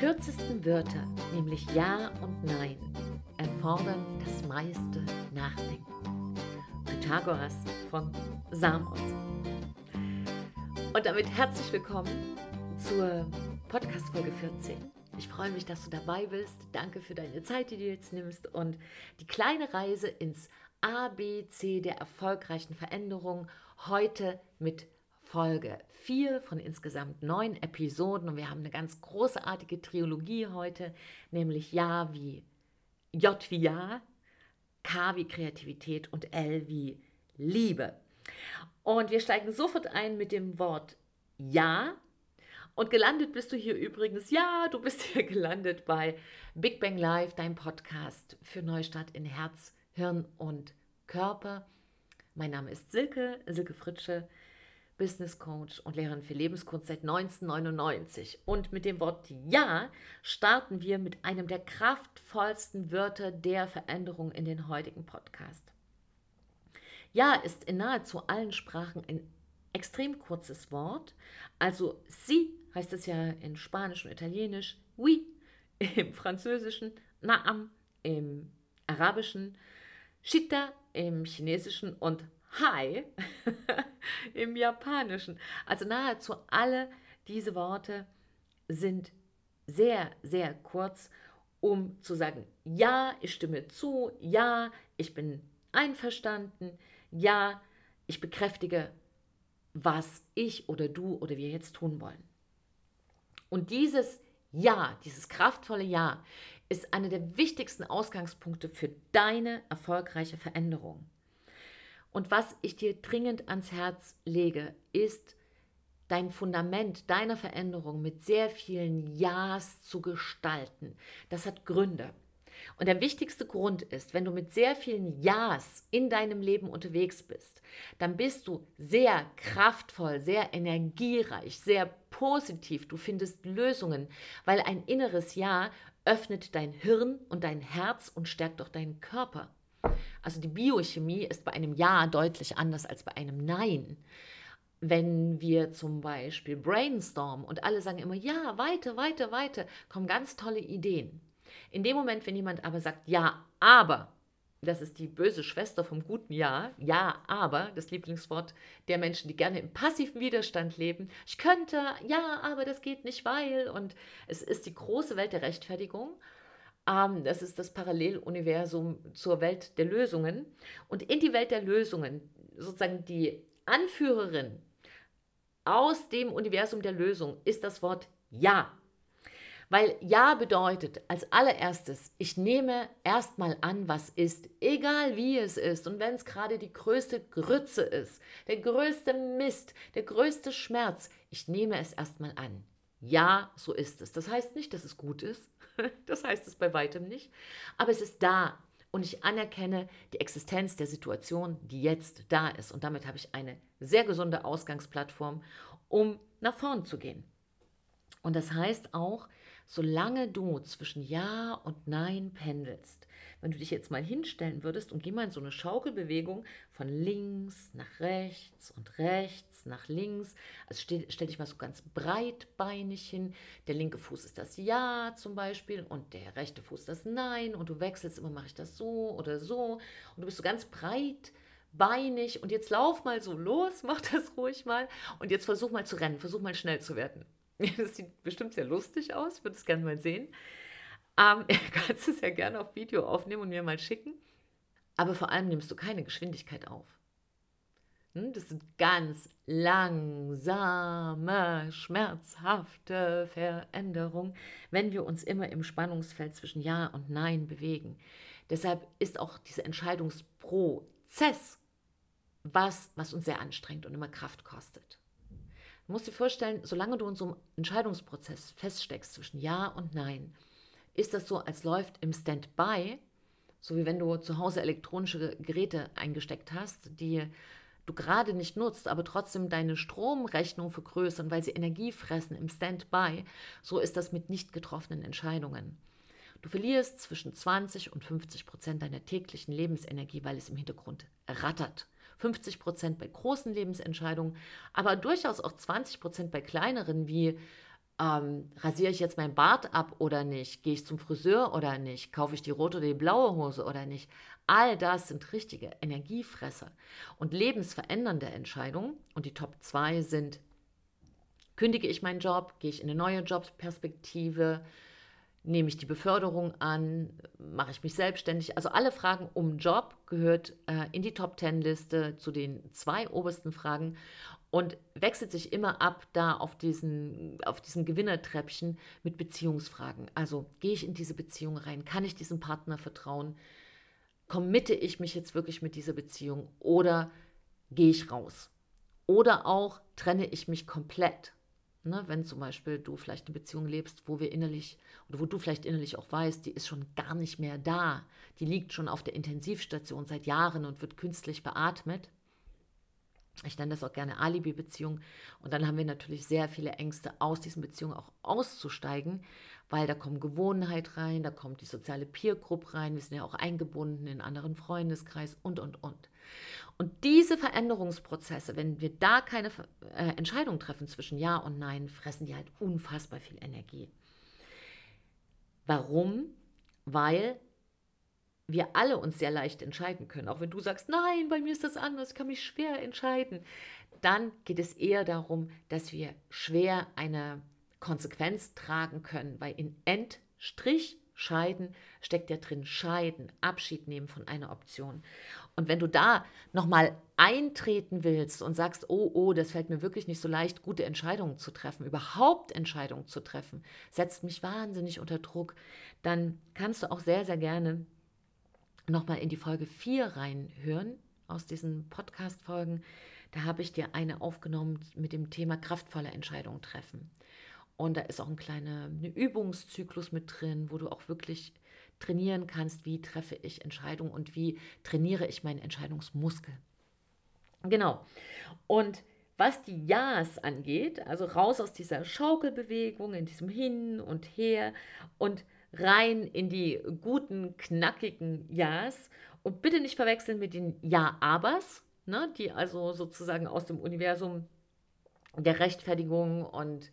kürzesten Wörter, nämlich Ja und Nein, erfordern das meiste Nachdenken. Pythagoras von Samos. Und damit herzlich willkommen zur Podcast-Folge 14. Ich freue mich, dass du dabei bist. Danke für deine Zeit, die du jetzt nimmst und die kleine Reise ins ABC der erfolgreichen Veränderung heute mit Folge 4 von insgesamt neun Episoden und wir haben eine ganz großartige Trilogie heute, nämlich Ja wie J wie Ja, K wie Kreativität und L wie Liebe. Und wir steigen sofort ein mit dem Wort Ja. Und gelandet bist du hier übrigens, ja, du bist hier gelandet bei Big Bang Live, dein Podcast für Neustart in Herz, Hirn und Körper. Mein Name ist Silke, Silke Fritsche. Business Coach und Lehrerin für Lebenskunst seit 1999. Und mit dem Wort Ja starten wir mit einem der kraftvollsten Wörter der Veränderung in den heutigen Podcast. Ja ist in nahezu allen Sprachen ein extrem kurzes Wort. Also sie heißt es ja in Spanisch und Italienisch, oui, im Französischen, naam, im Arabischen, shita im Chinesischen und Hi im Japanischen. Also nahezu alle diese Worte sind sehr, sehr kurz, um zu sagen, ja, ich stimme zu, ja, ich bin einverstanden, ja, ich bekräftige, was ich oder du oder wir jetzt tun wollen. Und dieses Ja, dieses kraftvolle Ja, ist einer der wichtigsten Ausgangspunkte für deine erfolgreiche Veränderung. Und was ich dir dringend ans Herz lege, ist dein Fundament deiner Veränderung mit sehr vielen Ja's zu gestalten. Das hat Gründe. Und der wichtigste Grund ist, wenn du mit sehr vielen Ja's in deinem Leben unterwegs bist, dann bist du sehr kraftvoll, sehr energiereich, sehr positiv. Du findest Lösungen, weil ein inneres Ja öffnet dein Hirn und dein Herz und stärkt auch deinen Körper. Also die Biochemie ist bei einem Ja deutlich anders als bei einem Nein. Wenn wir zum Beispiel brainstormen und alle sagen immer Ja, weiter, weiter, weiter, kommen ganz tolle Ideen. In dem Moment, wenn jemand aber sagt Ja, aber, das ist die böse Schwester vom guten Ja, Ja, aber, das Lieblingswort der Menschen, die gerne im passiven Widerstand leben. Ich könnte, ja, aber das geht nicht, weil. Und es ist die große Welt der Rechtfertigung. Das ist das Paralleluniversum zur Welt der Lösungen. Und in die Welt der Lösungen, sozusagen die Anführerin aus dem Universum der Lösung, ist das Wort Ja. Weil Ja bedeutet als allererstes, ich nehme erstmal an, was ist, egal wie es ist. Und wenn es gerade die größte Grütze ist, der größte Mist, der größte Schmerz, ich nehme es erstmal an. Ja, so ist es. Das heißt nicht, dass es gut ist. Das heißt es bei weitem nicht. Aber es ist da. Und ich anerkenne die Existenz der Situation, die jetzt da ist. Und damit habe ich eine sehr gesunde Ausgangsplattform, um nach vorn zu gehen. Und das heißt auch, solange du zwischen Ja und Nein pendelst, wenn du dich jetzt mal hinstellen würdest und geh mal in so eine Schaukelbewegung von links nach rechts und rechts nach links. Also stell, stell dich mal so ganz breitbeinig hin. Der linke Fuß ist das Ja zum Beispiel und der rechte Fuß das Nein und du wechselst immer, mache ich das so oder so und du bist so ganz breit beinig und jetzt lauf mal so los, mach das ruhig mal und jetzt versuch mal zu rennen, versuch mal schnell zu werden. Das sieht bestimmt sehr lustig aus, würde es gerne mal sehen. Ähm, kannst es ja gerne auf Video aufnehmen und mir mal schicken. Aber vor allem nimmst du keine Geschwindigkeit auf. Hm, das sind ganz langsame, schmerzhafte Veränderungen, wenn wir uns immer im Spannungsfeld zwischen Ja und Nein bewegen. Deshalb ist auch dieser Entscheidungsprozess was, was uns sehr anstrengt und immer Kraft kostet. Du musst dir vorstellen, solange du in so einem Entscheidungsprozess feststeckst zwischen Ja und Nein, ist das so, als läuft im Standby, so wie wenn du zu Hause elektronische Geräte eingesteckt hast, die du gerade nicht nutzt, aber trotzdem deine Stromrechnung vergrößern, weil sie Energie fressen im Standby, so ist das mit nicht getroffenen Entscheidungen. Du verlierst zwischen 20 und 50 Prozent deiner täglichen Lebensenergie, weil es im Hintergrund rattert. 50 Prozent bei großen Lebensentscheidungen, aber durchaus auch 20 Prozent bei kleineren wie Ähm, rasiere ich jetzt mein Bart ab oder nicht? Gehe ich zum Friseur oder nicht? Kaufe ich die rote oder die blaue Hose oder nicht? All das sind richtige Energiefresser und lebensverändernde Entscheidungen. Und die Top 2 sind, kündige ich meinen Job, gehe ich in eine neue Jobperspektive, nehme ich die Beförderung an, mache ich mich selbstständig. Also alle Fragen um Job gehört äh, in die Top 10 Liste zu den zwei obersten Fragen und wechselt sich immer ab da auf, diesen, auf diesem Gewinnertreppchen mit Beziehungsfragen. Also gehe ich in diese Beziehung rein? Kann ich diesem Partner vertrauen? Committe ich mich jetzt wirklich mit dieser Beziehung oder gehe ich raus? Oder auch trenne ich mich komplett Ne, wenn zum Beispiel du vielleicht eine Beziehung lebst, wo wir innerlich oder wo du vielleicht innerlich auch weißt, die ist schon gar nicht mehr da, die liegt schon auf der Intensivstation seit Jahren und wird künstlich beatmet. Ich nenne das auch gerne Alibi-Beziehung. Und dann haben wir natürlich sehr viele Ängste, aus diesen Beziehungen auch auszusteigen, weil da kommt Gewohnheit rein, da kommt die soziale Peer Group rein, wir sind ja auch eingebunden in einen anderen Freundeskreis und, und, und. Und diese Veränderungsprozesse, wenn wir da keine äh, Entscheidung treffen zwischen Ja und Nein, fressen die halt unfassbar viel Energie. Warum? Weil wir alle uns sehr leicht entscheiden können. Auch wenn du sagst, nein, bei mir ist das anders, ich kann mich schwer entscheiden. Dann geht es eher darum, dass wir schwer eine Konsequenz tragen können, weil in Endstrich Scheiden steckt ja drin Scheiden, Abschied nehmen von einer Option. Und wenn du da nochmal eintreten willst und sagst, oh, oh, das fällt mir wirklich nicht so leicht, gute Entscheidungen zu treffen, überhaupt Entscheidungen zu treffen, setzt mich wahnsinnig unter Druck, dann kannst du auch sehr, sehr gerne nochmal in die Folge 4 reinhören aus diesen Podcast-Folgen. Da habe ich dir eine aufgenommen mit dem Thema kraftvolle Entscheidungen treffen. Und da ist auch ein kleiner eine Übungszyklus mit drin, wo du auch wirklich trainieren kannst, wie treffe ich Entscheidungen und wie trainiere ich meinen Entscheidungsmuskel. Genau. Und was die Ja's angeht, also raus aus dieser Schaukelbewegung, in diesem Hin und Her und rein in die guten, knackigen Ja's und bitte nicht verwechseln mit den Ja-Abers, ne, die also sozusagen aus dem Universum der Rechtfertigung und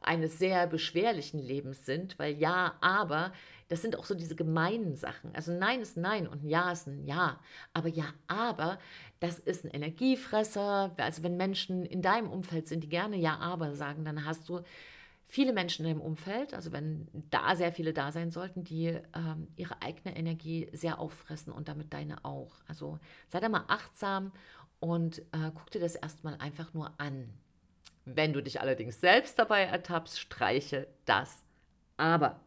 eines sehr beschwerlichen Lebens sind, weil ja, aber, das sind auch so diese gemeinen Sachen. Also Nein ist Nein und Ja ist ein Ja. Aber Ja, aber, das ist ein Energiefresser. Also wenn Menschen in deinem Umfeld sind, die gerne Ja, aber sagen, dann hast du viele Menschen in deinem Umfeld, also wenn da sehr viele da sein sollten, die ähm, ihre eigene Energie sehr auffressen und damit deine auch. Also sei da mal achtsam und äh, guck dir das erstmal einfach nur an. Wenn du dich allerdings selbst dabei ertappst, streiche das aber.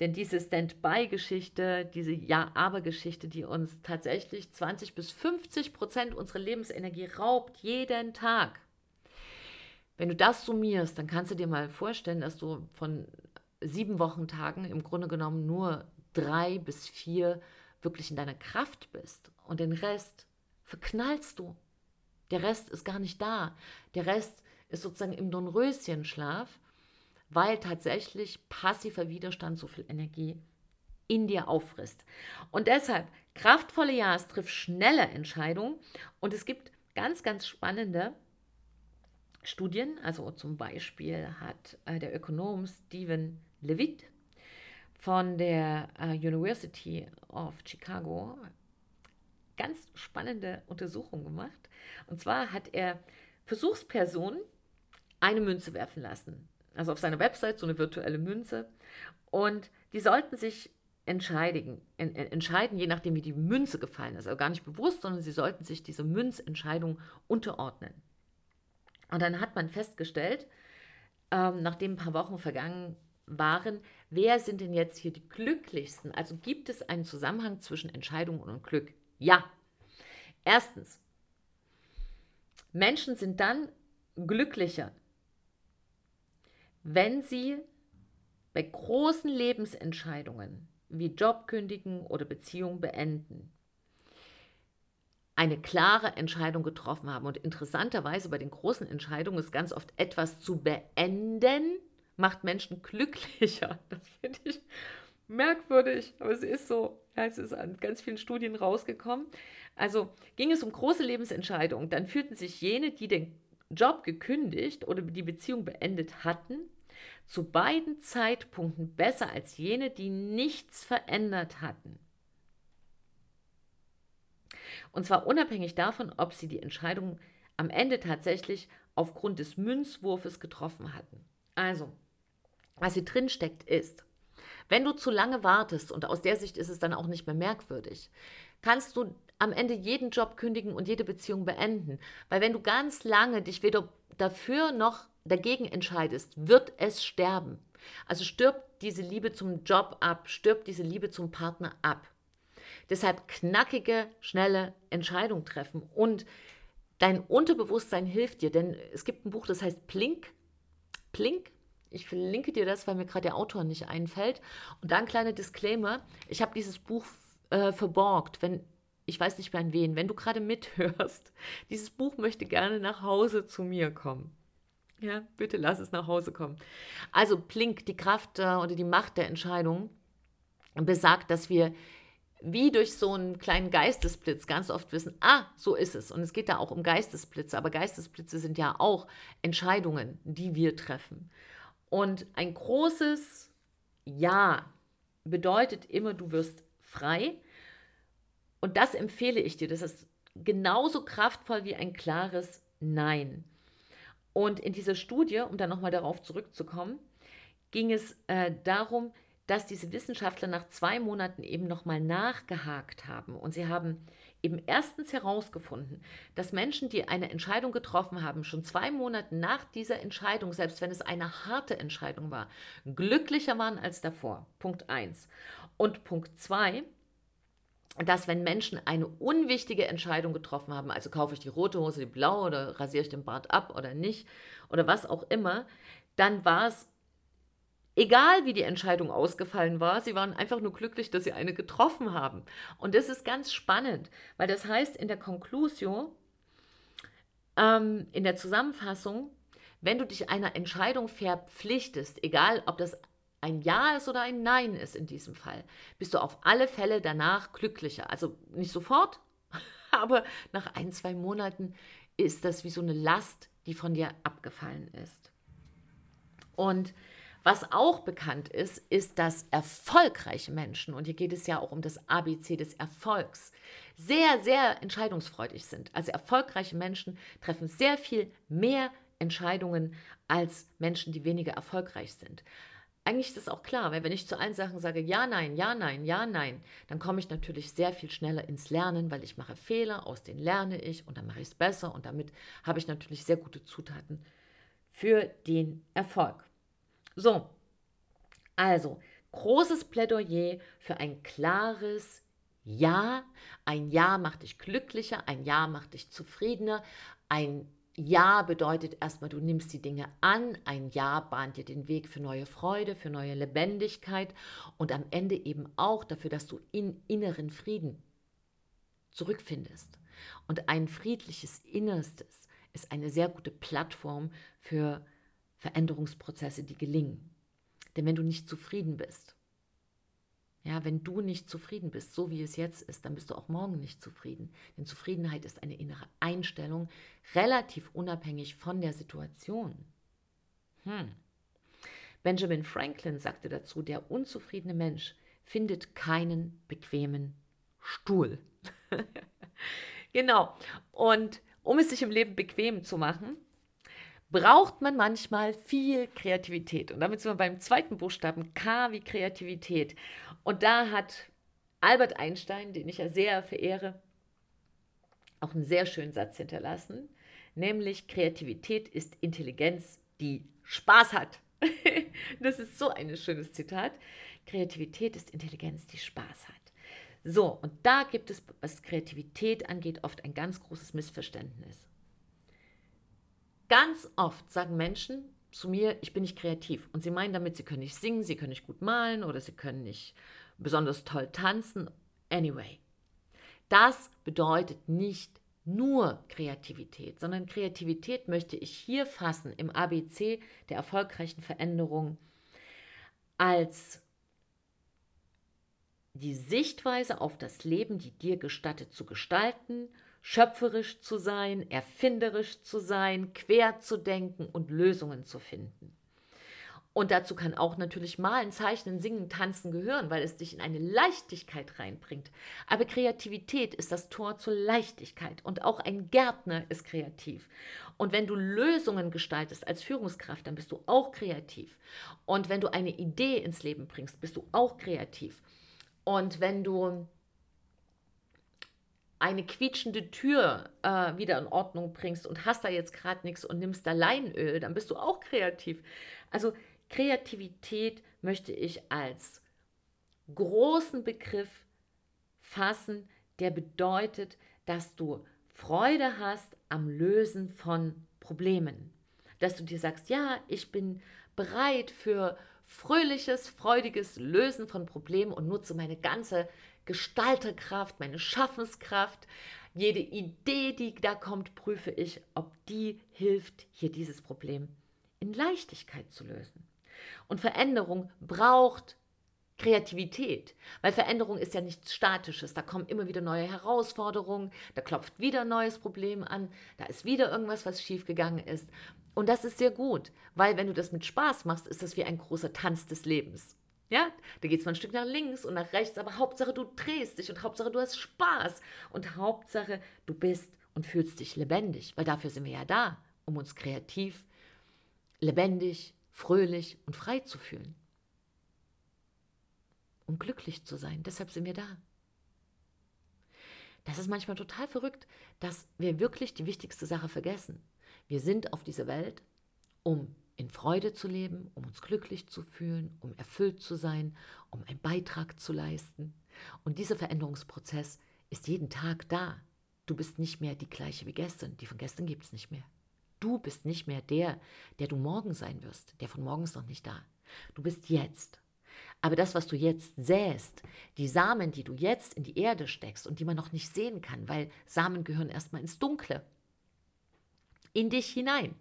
Denn diese Stand-by-Geschichte, diese Ja-aber-Geschichte, die uns tatsächlich 20 bis 50 Prozent unserer Lebensenergie raubt, jeden Tag. Wenn du das summierst, dann kannst du dir mal vorstellen, dass du von sieben Wochentagen im Grunde genommen nur drei bis vier wirklich in deiner Kraft bist. Und den Rest verknallst du. Der Rest ist gar nicht da. Der Rest ist sozusagen im Dornröschenschlaf, weil tatsächlich passiver Widerstand so viel Energie in dir auffrisst. Und deshalb kraftvolle Ja's trifft schnelle Entscheidungen und es gibt ganz, ganz spannende Studien. Also zum Beispiel hat äh, der Ökonom Stephen Levitt von der äh, University of Chicago ganz spannende Untersuchungen gemacht. Und zwar hat er Versuchspersonen eine Münze werfen lassen. Also auf seiner Website so eine virtuelle Münze. Und die sollten sich entscheiden, entscheiden, je nachdem, wie die Münze gefallen ist. Also gar nicht bewusst, sondern sie sollten sich diese Münzentscheidung unterordnen. Und dann hat man festgestellt, ähm, nachdem ein paar Wochen vergangen waren, wer sind denn jetzt hier die glücklichsten? Also gibt es einen Zusammenhang zwischen Entscheidung und Glück? Ja. Erstens, Menschen sind dann glücklicher, wenn sie bei großen Lebensentscheidungen wie Job kündigen oder Beziehung beenden, eine klare Entscheidung getroffen haben. Und interessanterweise bei den großen Entscheidungen ist ganz oft etwas zu beenden, macht Menschen glücklicher. Das finde ich merkwürdig, aber es ist so. Ja, es ist an ganz vielen Studien rausgekommen. Also ging es um große Lebensentscheidungen, dann fühlten sich jene, die den Job gekündigt oder die Beziehung beendet hatten, zu beiden Zeitpunkten besser als jene, die nichts verändert hatten. Und zwar unabhängig davon, ob sie die Entscheidung am Ende tatsächlich aufgrund des Münzwurfes getroffen hatten. Also, was hier drin steckt, ist, wenn du zu lange wartest, und aus der Sicht ist es dann auch nicht mehr merkwürdig, kannst du am Ende jeden Job kündigen und jede Beziehung beenden. Weil wenn du ganz lange dich weder dafür noch dagegen entscheidest, wird es sterben. Also stirbt diese Liebe zum Job ab, stirbt diese Liebe zum Partner ab. Deshalb knackige, schnelle Entscheidungen treffen und dein Unterbewusstsein hilft dir, denn es gibt ein Buch, das heißt Plink. Plink. Ich verlinke dir das, weil mir gerade der Autor nicht einfällt. Und dann ein kleiner Disclaimer. Ich habe dieses Buch äh, verborgt. Wenn ich weiß nicht mehr an wen, wenn du gerade mithörst, dieses Buch möchte gerne nach Hause zu mir kommen. Ja, bitte lass es nach Hause kommen. Also Plink, die Kraft äh, oder die Macht der Entscheidung, besagt, dass wir wie durch so einen kleinen Geistesblitz ganz oft wissen, ah, so ist es. Und es geht da auch um Geistesblitze, aber Geistesblitze sind ja auch Entscheidungen, die wir treffen. Und ein großes Ja bedeutet immer, du wirst frei. Und das empfehle ich dir. Das ist genauso kraftvoll wie ein klares Nein. Und in dieser Studie, um dann nochmal darauf zurückzukommen, ging es äh, darum, dass diese Wissenschaftler nach zwei Monaten eben nochmal nachgehakt haben. Und sie haben eben erstens herausgefunden, dass Menschen, die eine Entscheidung getroffen haben, schon zwei Monate nach dieser Entscheidung, selbst wenn es eine harte Entscheidung war, glücklicher waren als davor. Punkt 1. Und Punkt 2, dass wenn Menschen eine unwichtige Entscheidung getroffen haben, also kaufe ich die rote Hose, die blaue oder rasiere ich den Bart ab oder nicht oder was auch immer, dann war es egal, wie die Entscheidung ausgefallen war, sie waren einfach nur glücklich, dass sie eine getroffen haben. Und das ist ganz spannend, weil das heißt in der Conclusio, ähm, in der Zusammenfassung, wenn du dich einer Entscheidung verpflichtest, egal ob das ein Ja ist oder ein Nein ist in diesem Fall, bist du auf alle Fälle danach glücklicher. Also nicht sofort, aber nach ein, zwei Monaten ist das wie so eine Last, die von dir abgefallen ist. Und was auch bekannt ist, ist, dass erfolgreiche Menschen, und hier geht es ja auch um das ABC des Erfolgs, sehr, sehr entscheidungsfreudig sind. Also erfolgreiche Menschen treffen sehr viel mehr Entscheidungen als Menschen, die weniger erfolgreich sind eigentlich ist das auch klar, weil wenn ich zu allen Sachen sage, ja, nein, ja, nein, ja, nein, dann komme ich natürlich sehr viel schneller ins Lernen, weil ich mache Fehler, aus denen lerne ich und dann mache ich es besser und damit habe ich natürlich sehr gute Zutaten für den Erfolg. So, also großes Plädoyer für ein klares Ja. Ein Ja macht dich glücklicher, ein Ja macht dich zufriedener, ein ja bedeutet erstmal, du nimmst die Dinge an. Ein Ja bahnt dir den Weg für neue Freude, für neue Lebendigkeit und am Ende eben auch dafür, dass du in inneren Frieden zurückfindest. Und ein friedliches Innerstes ist eine sehr gute Plattform für Veränderungsprozesse, die gelingen. Denn wenn du nicht zufrieden bist, ja, wenn du nicht zufrieden bist, so wie es jetzt ist, dann bist du auch morgen nicht zufrieden. Denn Zufriedenheit ist eine innere Einstellung, relativ unabhängig von der Situation. Hm. Benjamin Franklin sagte dazu, der unzufriedene Mensch findet keinen bequemen Stuhl. genau. Und um es sich im Leben bequem zu machen, braucht man manchmal viel Kreativität. Und damit sind wir beim zweiten Buchstaben K wie Kreativität. Und da hat Albert Einstein, den ich ja sehr verehre, auch einen sehr schönen Satz hinterlassen, nämlich Kreativität ist Intelligenz, die Spaß hat. das ist so ein schönes Zitat. Kreativität ist Intelligenz, die Spaß hat. So, und da gibt es, was Kreativität angeht, oft ein ganz großes Missverständnis. Ganz oft sagen Menschen zu mir, ich bin nicht kreativ. Und sie meinen damit, sie können nicht singen, sie können nicht gut malen oder sie können nicht besonders toll tanzen. Anyway, das bedeutet nicht nur Kreativität, sondern Kreativität möchte ich hier fassen im ABC der erfolgreichen Veränderung als die Sichtweise auf das Leben, die dir gestattet zu gestalten schöpferisch zu sein, erfinderisch zu sein, quer zu denken und Lösungen zu finden. Und dazu kann auch natürlich Malen, Zeichnen, Singen, Tanzen gehören, weil es dich in eine Leichtigkeit reinbringt. Aber Kreativität ist das Tor zur Leichtigkeit und auch ein Gärtner ist kreativ. Und wenn du Lösungen gestaltest als Führungskraft, dann bist du auch kreativ. Und wenn du eine Idee ins Leben bringst, bist du auch kreativ. Und wenn du eine quietschende Tür äh, wieder in Ordnung bringst und hast da jetzt gerade nichts und nimmst da Leinöl, dann bist du auch kreativ. Also Kreativität möchte ich als großen Begriff fassen, der bedeutet, dass du Freude hast am Lösen von Problemen. Dass du dir sagst, ja, ich bin bereit für fröhliches, freudiges Lösen von Problemen und nutze meine ganze Gestalterkraft, meine Schaffenskraft. Jede Idee, die da kommt, prüfe ich, ob die hilft, hier dieses Problem in Leichtigkeit zu lösen. Und Veränderung braucht Kreativität, weil Veränderung ist ja nichts Statisches. Da kommen immer wieder neue Herausforderungen, da klopft wieder ein neues Problem an, da ist wieder irgendwas, was schiefgegangen ist. Und das ist sehr gut, weil wenn du das mit Spaß machst, ist das wie ein großer Tanz des Lebens. Ja, da geht es mal ein Stück nach links und nach rechts, aber Hauptsache du drehst dich und Hauptsache du hast Spaß und Hauptsache du bist und fühlst dich lebendig, weil dafür sind wir ja da, um uns kreativ, lebendig, fröhlich und frei zu fühlen. Um glücklich zu sein. Deshalb sind wir da. Das ist manchmal total verrückt, dass wir wirklich die wichtigste Sache vergessen. Wir sind auf dieser Welt, um in Freude zu leben, um uns glücklich zu fühlen, um erfüllt zu sein, um einen Beitrag zu leisten. Und dieser Veränderungsprozess ist jeden Tag da. Du bist nicht mehr die gleiche wie gestern. Die von gestern gibt es nicht mehr. Du bist nicht mehr der, der du morgen sein wirst. Der von morgen ist noch nicht da. Du bist jetzt. Aber das, was du jetzt säst, die Samen, die du jetzt in die Erde steckst und die man noch nicht sehen kann, weil Samen gehören erstmal ins Dunkle, in dich hinein.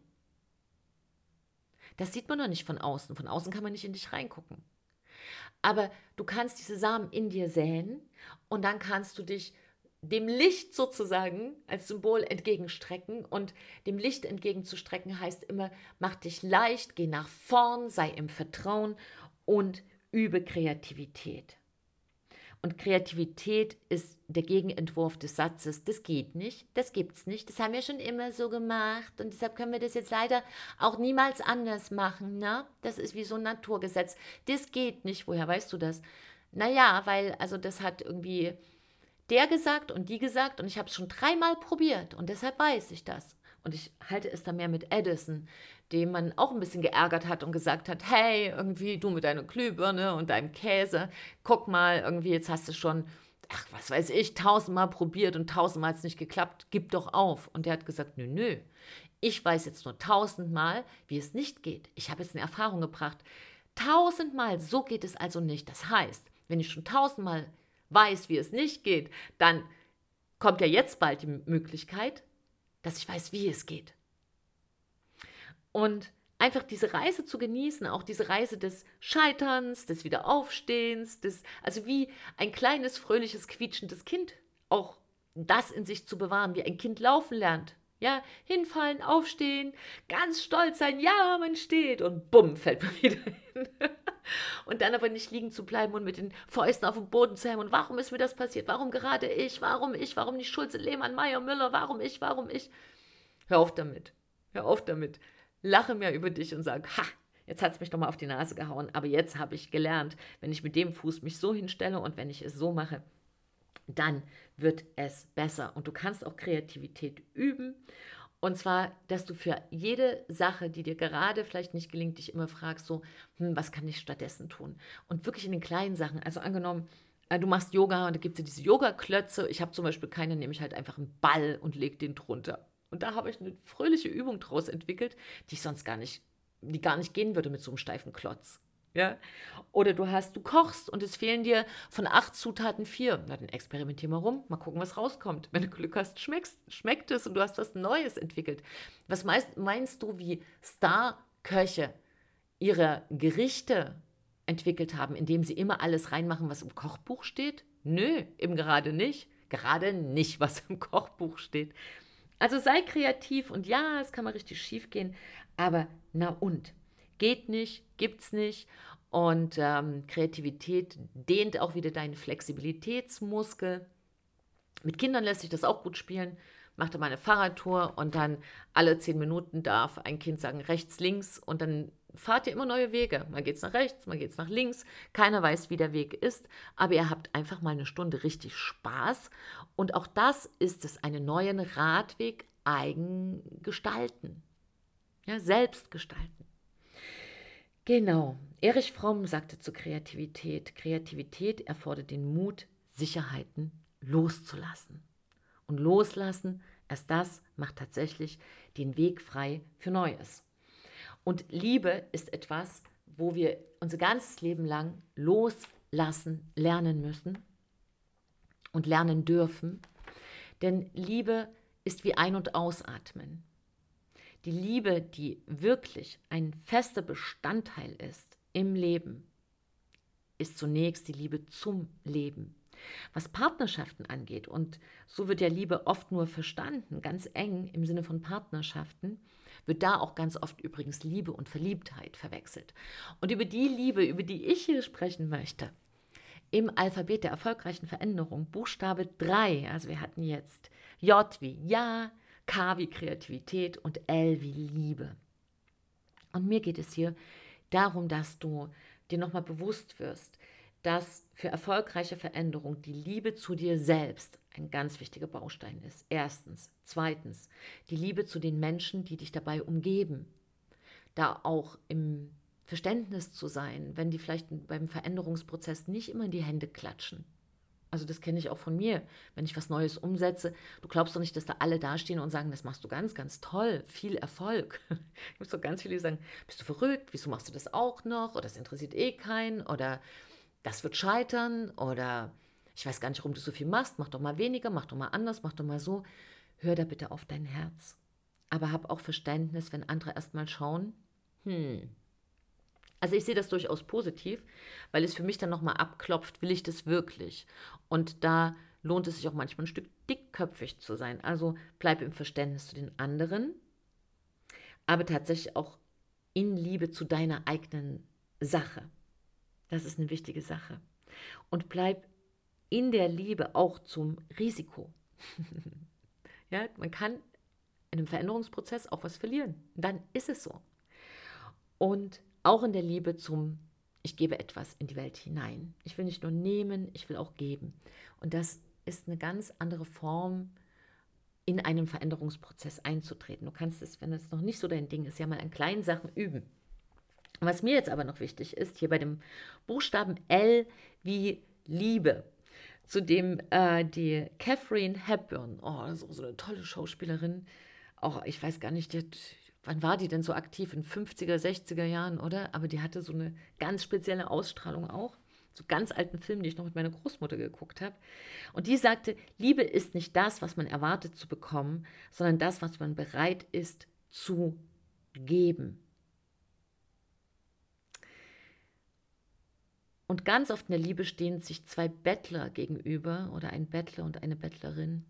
Das sieht man noch nicht von außen. Von außen kann man nicht in dich reingucken. Aber du kannst diese Samen in dir säen und dann kannst du dich dem Licht sozusagen als Symbol entgegenstrecken. Und dem Licht entgegenzustrecken heißt immer, mach dich leicht, geh nach vorn, sei im Vertrauen und übe Kreativität. Und Kreativität ist der Gegenentwurf des Satzes, das geht nicht, das gibt's nicht, das haben wir schon immer so gemacht und deshalb können wir das jetzt leider auch niemals anders machen. Ne? Das ist wie so ein Naturgesetz. Das geht nicht. Woher weißt du das? Naja, weil, also das hat irgendwie der gesagt und die gesagt und ich habe es schon dreimal probiert und deshalb weiß ich das. Und ich halte es da mehr mit Edison, dem man auch ein bisschen geärgert hat und gesagt hat, hey, irgendwie du mit deiner Glühbirne und deinem Käse, guck mal, irgendwie jetzt hast du schon, ach, was weiß ich, tausendmal probiert und tausendmal hat es nicht geklappt, gib doch auf. Und der hat gesagt, nö, nö, ich weiß jetzt nur tausendmal, wie es nicht geht. Ich habe jetzt eine Erfahrung gebracht. Tausendmal, so geht es also nicht. Das heißt, wenn ich schon tausendmal weiß, wie es nicht geht, dann kommt ja jetzt bald die Möglichkeit, dass ich weiß, wie es geht. Und einfach diese Reise zu genießen, auch diese Reise des Scheiterns, des Wiederaufstehens, des, also wie ein kleines, fröhliches, quietschendes Kind, auch das in sich zu bewahren, wie ein Kind laufen lernt. Ja, hinfallen, aufstehen, ganz stolz sein, ja, man steht und bumm, fällt man wieder hin. Und dann aber nicht liegen zu bleiben und mit den Fäusten auf dem Boden zu. Und warum ist mir das passiert? Warum gerade ich? Warum ich? Warum nicht Schulze, Lehmann, Meier, Müller? Warum ich? Warum ich? Hör auf damit. Hör auf damit. Lache mir über dich und sag, ha, jetzt hat es mich doch mal auf die Nase gehauen. Aber jetzt habe ich gelernt, wenn ich mit dem Fuß mich so hinstelle und wenn ich es so mache, dann wird es besser. Und du kannst auch Kreativität üben. Und zwar, dass du für jede Sache, die dir gerade vielleicht nicht gelingt, dich immer fragst, so, hm, was kann ich stattdessen tun? Und wirklich in den kleinen Sachen. Also angenommen, äh, du machst Yoga und da gibt es ja diese Yoga-Klötze. Ich habe zum Beispiel keine, nehme ich halt einfach einen Ball und lege den drunter. Und da habe ich eine fröhliche Übung draus entwickelt, die ich sonst gar nicht, die gar nicht gehen würde mit so einem steifen Klotz. Ja? Oder du hast, du kochst und es fehlen dir von acht Zutaten vier. Na, dann experimentier mal rum, mal gucken, was rauskommt. Wenn du Glück hast, schmeckst, schmeckt es und du hast was Neues entwickelt. Was meinst, meinst du, wie Star-Köche ihre Gerichte entwickelt haben, indem sie immer alles reinmachen, was im Kochbuch steht? Nö, eben gerade nicht. Gerade nicht, was im Kochbuch steht. Also sei kreativ und ja, es kann mal richtig schief gehen, aber na und? Geht nicht, gibt's nicht. Und ähm, Kreativität dehnt auch wieder deinen Flexibilitätsmuskel. Mit Kindern lässt sich das auch gut spielen. Machte mal eine Fahrradtour und dann alle zehn Minuten darf ein Kind sagen rechts, links und dann fahrt ihr immer neue Wege. Mal geht es nach rechts, mal geht es nach links. Keiner weiß, wie der Weg ist, aber ihr habt einfach mal eine Stunde richtig Spaß. Und auch das ist es, einen neuen Radweg eigen gestalten. Ja, selbst gestalten. Genau. Erich Fromm sagte zu Kreativität, Kreativität erfordert den Mut, Sicherheiten loszulassen. Und loslassen, erst das macht tatsächlich den Weg frei für Neues. Und Liebe ist etwas, wo wir unser ganzes Leben lang loslassen lernen müssen und lernen dürfen. Denn Liebe ist wie Ein- und Ausatmen. Die Liebe, die wirklich ein fester Bestandteil ist im Leben, ist zunächst die Liebe zum Leben. Was Partnerschaften angeht, und so wird ja Liebe oft nur verstanden, ganz eng im Sinne von Partnerschaften, wird da auch ganz oft übrigens Liebe und Verliebtheit verwechselt. Und über die Liebe, über die ich hier sprechen möchte, im Alphabet der erfolgreichen Veränderung, Buchstabe 3, also wir hatten jetzt J wie Ja, K wie Kreativität und L wie Liebe. Und mir geht es hier darum, dass du dir nochmal bewusst wirst, dass für erfolgreiche Veränderung die Liebe zu dir selbst ein ganz wichtiger Baustein ist. Erstens. Zweitens, die Liebe zu den Menschen, die dich dabei umgeben. Da auch im Verständnis zu sein, wenn die vielleicht beim Veränderungsprozess nicht immer in die Hände klatschen. Also das kenne ich auch von mir, wenn ich was Neues umsetze. Du glaubst doch nicht, dass da alle dastehen und sagen, das machst du ganz, ganz toll, viel Erfolg. Es gibt so ganz viele, sagen, bist du verrückt, wieso machst du das auch noch? Oder das interessiert eh keinen oder das wird scheitern oder ich weiß gar nicht, warum du so viel machst, mach doch mal weniger, mach doch mal anders, mach doch mal so. Hör da bitte auf dein Herz. Aber hab auch Verständnis, wenn andere erstmal schauen, hm. Also ich sehe das durchaus positiv, weil es für mich dann nochmal abklopft, will ich das wirklich? Und da lohnt es sich auch manchmal ein Stück dickköpfig zu sein. Also bleib im Verständnis zu den anderen, aber tatsächlich auch in Liebe zu deiner eigenen Sache. Das ist eine wichtige Sache. Und bleib in der Liebe auch zum Risiko. ja, man kann in einem Veränderungsprozess auch was verlieren. Dann ist es so. Und auch in der Liebe zum, ich gebe etwas in die Welt hinein. Ich will nicht nur nehmen, ich will auch geben. Und das ist eine ganz andere Form, in einem Veränderungsprozess einzutreten. Du kannst es, wenn es noch nicht so dein Ding ist, ja mal an kleinen Sachen üben. Was mir jetzt aber noch wichtig ist, hier bei dem Buchstaben L wie Liebe, zu dem äh, die Catherine Hepburn, oh, so, so eine tolle Schauspielerin, auch ich weiß gar nicht, die, wann war die denn so aktiv? In 50er, 60er Jahren, oder? Aber die hatte so eine ganz spezielle Ausstrahlung auch. So ganz alten Film, die ich noch mit meiner Großmutter geguckt habe. Und die sagte, Liebe ist nicht das, was man erwartet zu bekommen, sondern das, was man bereit ist zu geben. Und ganz oft in der Liebe stehen sich zwei Bettler gegenüber oder ein Bettler und eine Bettlerin.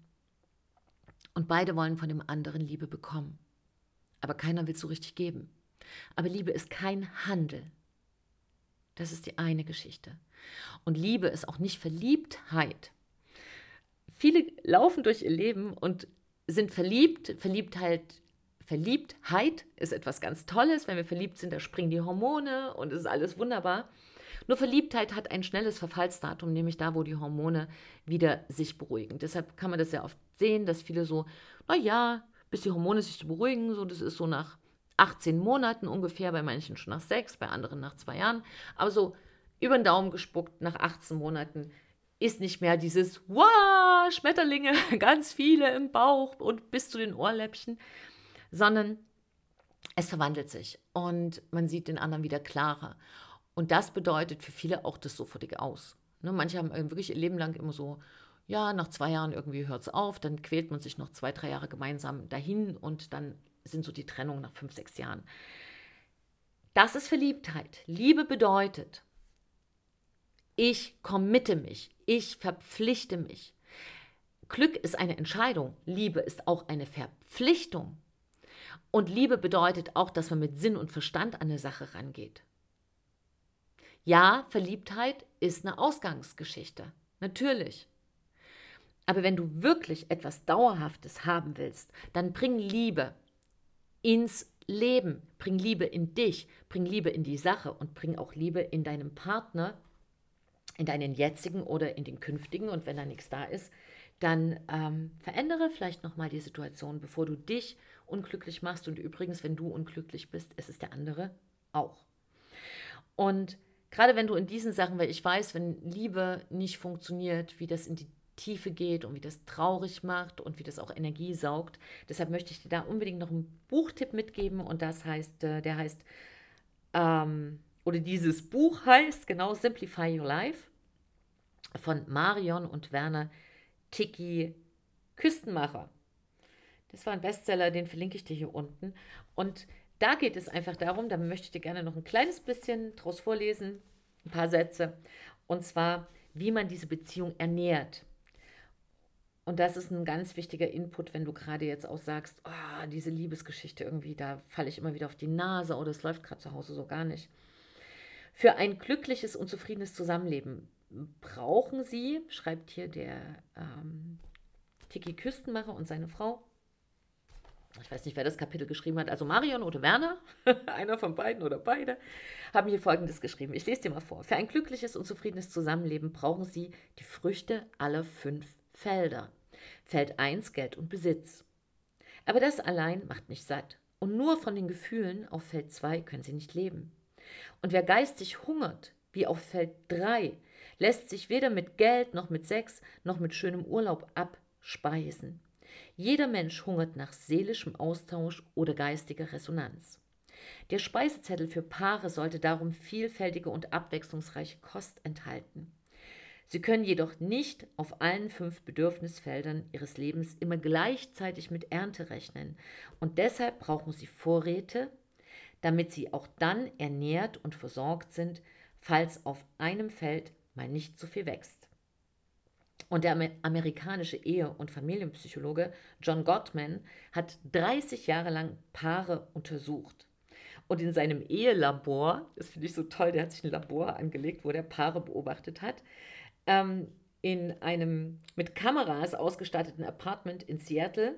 Und beide wollen von dem anderen Liebe bekommen. Aber keiner will so richtig geben. Aber Liebe ist kein Handel. Das ist die eine Geschichte. Und Liebe ist auch nicht Verliebtheit. Viele laufen durch ihr Leben und sind verliebt. Verliebtheit, Verliebtheit ist etwas ganz Tolles. Wenn wir verliebt sind, da springen die Hormone und es ist alles wunderbar. Nur Verliebtheit hat ein schnelles Verfallsdatum, nämlich da, wo die Hormone wieder sich beruhigen. Deshalb kann man das sehr oft sehen, dass viele so, naja, bis die Hormone sich zu beruhigen, so das ist so nach 18 Monaten ungefähr, bei manchen schon nach sechs, bei anderen nach zwei Jahren. Aber so über den Daumen gespuckt, nach 18 Monaten ist nicht mehr dieses Wow, Schmetterlinge, ganz viele im Bauch und bis zu den Ohrläppchen, sondern es verwandelt sich und man sieht den anderen wieder klarer. Und das bedeutet für viele auch das sofortige Aus. Ne, manche haben wirklich ihr Leben lang immer so, ja, nach zwei Jahren irgendwie hört es auf, dann quält man sich noch zwei, drei Jahre gemeinsam dahin und dann sind so die Trennungen nach fünf, sechs Jahren. Das ist Verliebtheit. Liebe bedeutet, ich committe mich, ich verpflichte mich. Glück ist eine Entscheidung, Liebe ist auch eine Verpflichtung. Und Liebe bedeutet auch, dass man mit Sinn und Verstand an eine Sache rangeht. Ja, Verliebtheit ist eine Ausgangsgeschichte. Natürlich. Aber wenn du wirklich etwas Dauerhaftes haben willst, dann bring Liebe ins Leben, bring Liebe in dich, bring Liebe in die Sache und bring auch Liebe in deinem Partner, in deinen jetzigen oder in den künftigen. Und wenn da nichts da ist, dann ähm, verändere vielleicht nochmal die Situation, bevor du dich unglücklich machst. Und übrigens, wenn du unglücklich bist, es ist der andere auch. Und gerade wenn du in diesen Sachen, weil ich weiß, wenn Liebe nicht funktioniert, wie das in die Tiefe geht und wie das traurig macht und wie das auch Energie saugt. Deshalb möchte ich dir da unbedingt noch einen Buchtipp mitgeben und das heißt, äh, der heißt, ähm, oder dieses Buch heißt genau Simplify Your Life von Marion und Werner Tiki Küstenmacher. Das war ein Bestseller, den verlinke ich dir hier unten. Und da geht es einfach darum, da möchte ich dir gerne noch ein kleines bisschen draus vorlesen, ein paar Sätze. Und zwar, wie man diese Beziehung ernährt. Und das ist ein ganz wichtiger Input, wenn du gerade jetzt auch sagst, oh, diese Liebesgeschichte irgendwie, da falle ich immer wieder auf die Nase oder es läuft gerade zu Hause so gar nicht. Für ein glückliches und zufriedenes Zusammenleben brauchen sie, schreibt hier der ähm, Tiki Küstenmacher und seine Frau, ich weiß nicht, wer das Kapitel geschrieben hat, also Marion oder Werner, einer von beiden oder beide, haben hier Folgendes geschrieben. Ich lese dir mal vor. Für ein glückliches und zufriedenes Zusammenleben brauchen sie die Früchte aller fünf Felder. Feld 1 Geld und Besitz. Aber das allein macht nicht satt. Und nur von den Gefühlen auf Feld 2 können sie nicht leben. Und wer geistig hungert, wie auf Feld 3, lässt sich weder mit Geld noch mit Sex noch mit schönem Urlaub abspeisen. Jeder Mensch hungert nach seelischem Austausch oder geistiger Resonanz. Der Speisezettel für Paare sollte darum vielfältige und abwechslungsreiche Kost enthalten. Sie können jedoch nicht auf allen fünf Bedürfnisfeldern ihres Lebens immer gleichzeitig mit Ernte rechnen und deshalb brauchen sie Vorräte, damit sie auch dann ernährt und versorgt sind, falls auf einem Feld mal nicht so viel wächst. Und der amerikanische Ehe- und Familienpsychologe John Gottman hat 30 Jahre lang Paare untersucht. Und in seinem Ehelabor, das finde ich so toll, der hat sich ein Labor angelegt, wo der Paare beobachtet hat, ähm, in einem mit Kameras ausgestatteten Apartment in Seattle,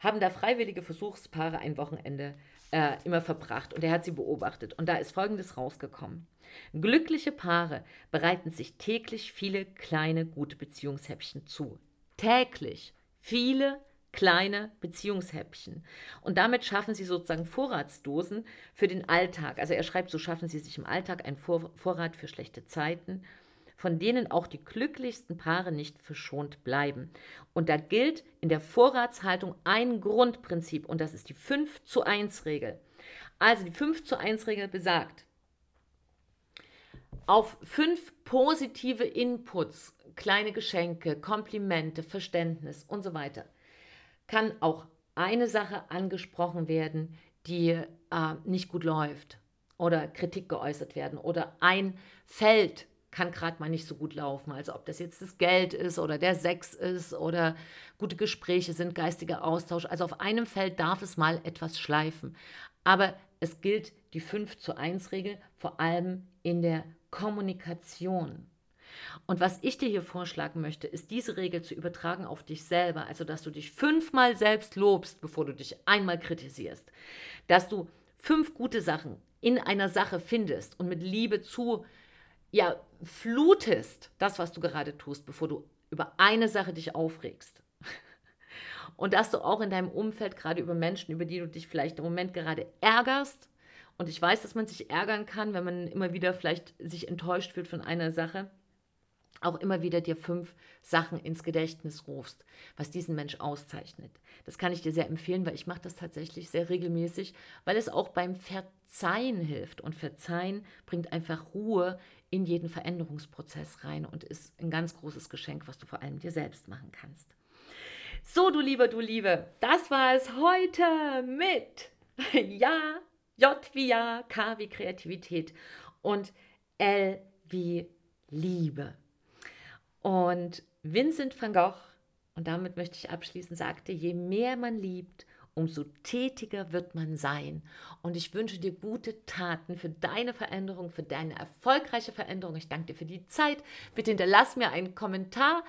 haben da freiwillige Versuchspaare ein Wochenende äh, immer verbracht und er hat sie beobachtet. Und da ist Folgendes rausgekommen. Glückliche Paare bereiten sich täglich viele kleine gute Beziehungshäppchen zu. Täglich viele kleine Beziehungshäppchen. Und damit schaffen sie sozusagen Vorratsdosen für den Alltag. Also er schreibt, so schaffen sie sich im Alltag einen Vor Vorrat für schlechte Zeiten von denen auch die glücklichsten Paare nicht verschont bleiben. Und da gilt in der Vorratshaltung ein Grundprinzip und das ist die 5 zu 1 Regel. Also die 5 zu 1 Regel besagt, auf fünf positive Inputs, kleine Geschenke, Komplimente, Verständnis und so weiter, kann auch eine Sache angesprochen werden, die äh, nicht gut läuft oder Kritik geäußert werden oder ein Feld kann gerade mal nicht so gut laufen. Also ob das jetzt das Geld ist oder der Sex ist oder gute Gespräche sind, geistiger Austausch. Also auf einem Feld darf es mal etwas schleifen. Aber es gilt die 5 zu 1 Regel, vor allem in der Kommunikation. Und was ich dir hier vorschlagen möchte, ist diese Regel zu übertragen auf dich selber. Also, dass du dich fünfmal selbst lobst, bevor du dich einmal kritisierst. Dass du fünf gute Sachen in einer Sache findest und mit Liebe zu ja, flutest das, was du gerade tust, bevor du über eine Sache dich aufregst. Und dass du auch in deinem Umfeld gerade über Menschen, über die du dich vielleicht im Moment gerade ärgerst, und ich weiß, dass man sich ärgern kann, wenn man immer wieder vielleicht sich enttäuscht fühlt von einer Sache, auch immer wieder dir fünf Sachen ins Gedächtnis rufst, was diesen Mensch auszeichnet. Das kann ich dir sehr empfehlen, weil ich mache das tatsächlich sehr regelmäßig, weil es auch beim Verzeihen hilft. Und Verzeihen bringt einfach Ruhe in jeden Veränderungsprozess rein und ist ein ganz großes Geschenk, was du vor allem dir selbst machen kannst. So, du Lieber, du Liebe, das war es heute mit Ja, J wie Ja, K wie Kreativität und L wie Liebe. Und Vincent van Gogh, und damit möchte ich abschließen, sagte, je mehr man liebt, umso tätiger wird man sein. Und ich wünsche dir gute Taten für deine Veränderung, für deine erfolgreiche Veränderung. Ich danke dir für die Zeit. Bitte hinterlass mir einen Kommentar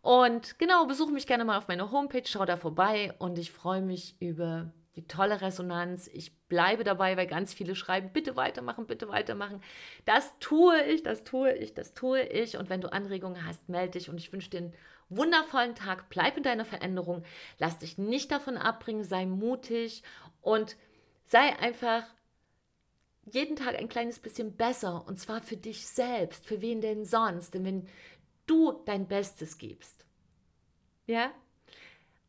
und genau, besuche mich gerne mal auf meiner Homepage, schau da vorbei und ich freue mich über die tolle Resonanz. Ich bleibe dabei, weil ganz viele schreiben, bitte weitermachen, bitte weitermachen. Das tue ich, das tue ich, das tue ich. Und wenn du Anregungen hast, melde dich und ich wünsche dir einen wundervollen Tag. Bleib in deiner Veränderung. Lass dich nicht davon abbringen. Sei mutig und sei einfach jeden Tag ein kleines bisschen besser. Und zwar für dich selbst. Für wen denn sonst? Denn wenn du dein Bestes gibst, ja?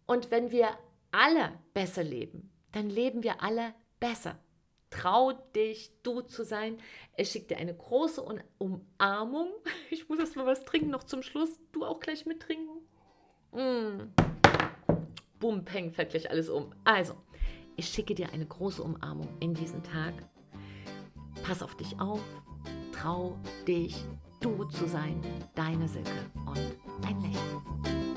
Und wenn wir alle besser leben, dann leben wir alle besser. Trau dich, du zu sein. Es schickt dir eine große Umarmung. Ich muss erst mal was trinken, noch zum Schluss. Du auch gleich mittrinken. Mm. Bum, peng, fällt gleich alles um. Also, ich schicke dir eine große Umarmung in diesen Tag. Pass auf dich auf. Trau dich, du zu sein. Deine Silke und ein Lächeln.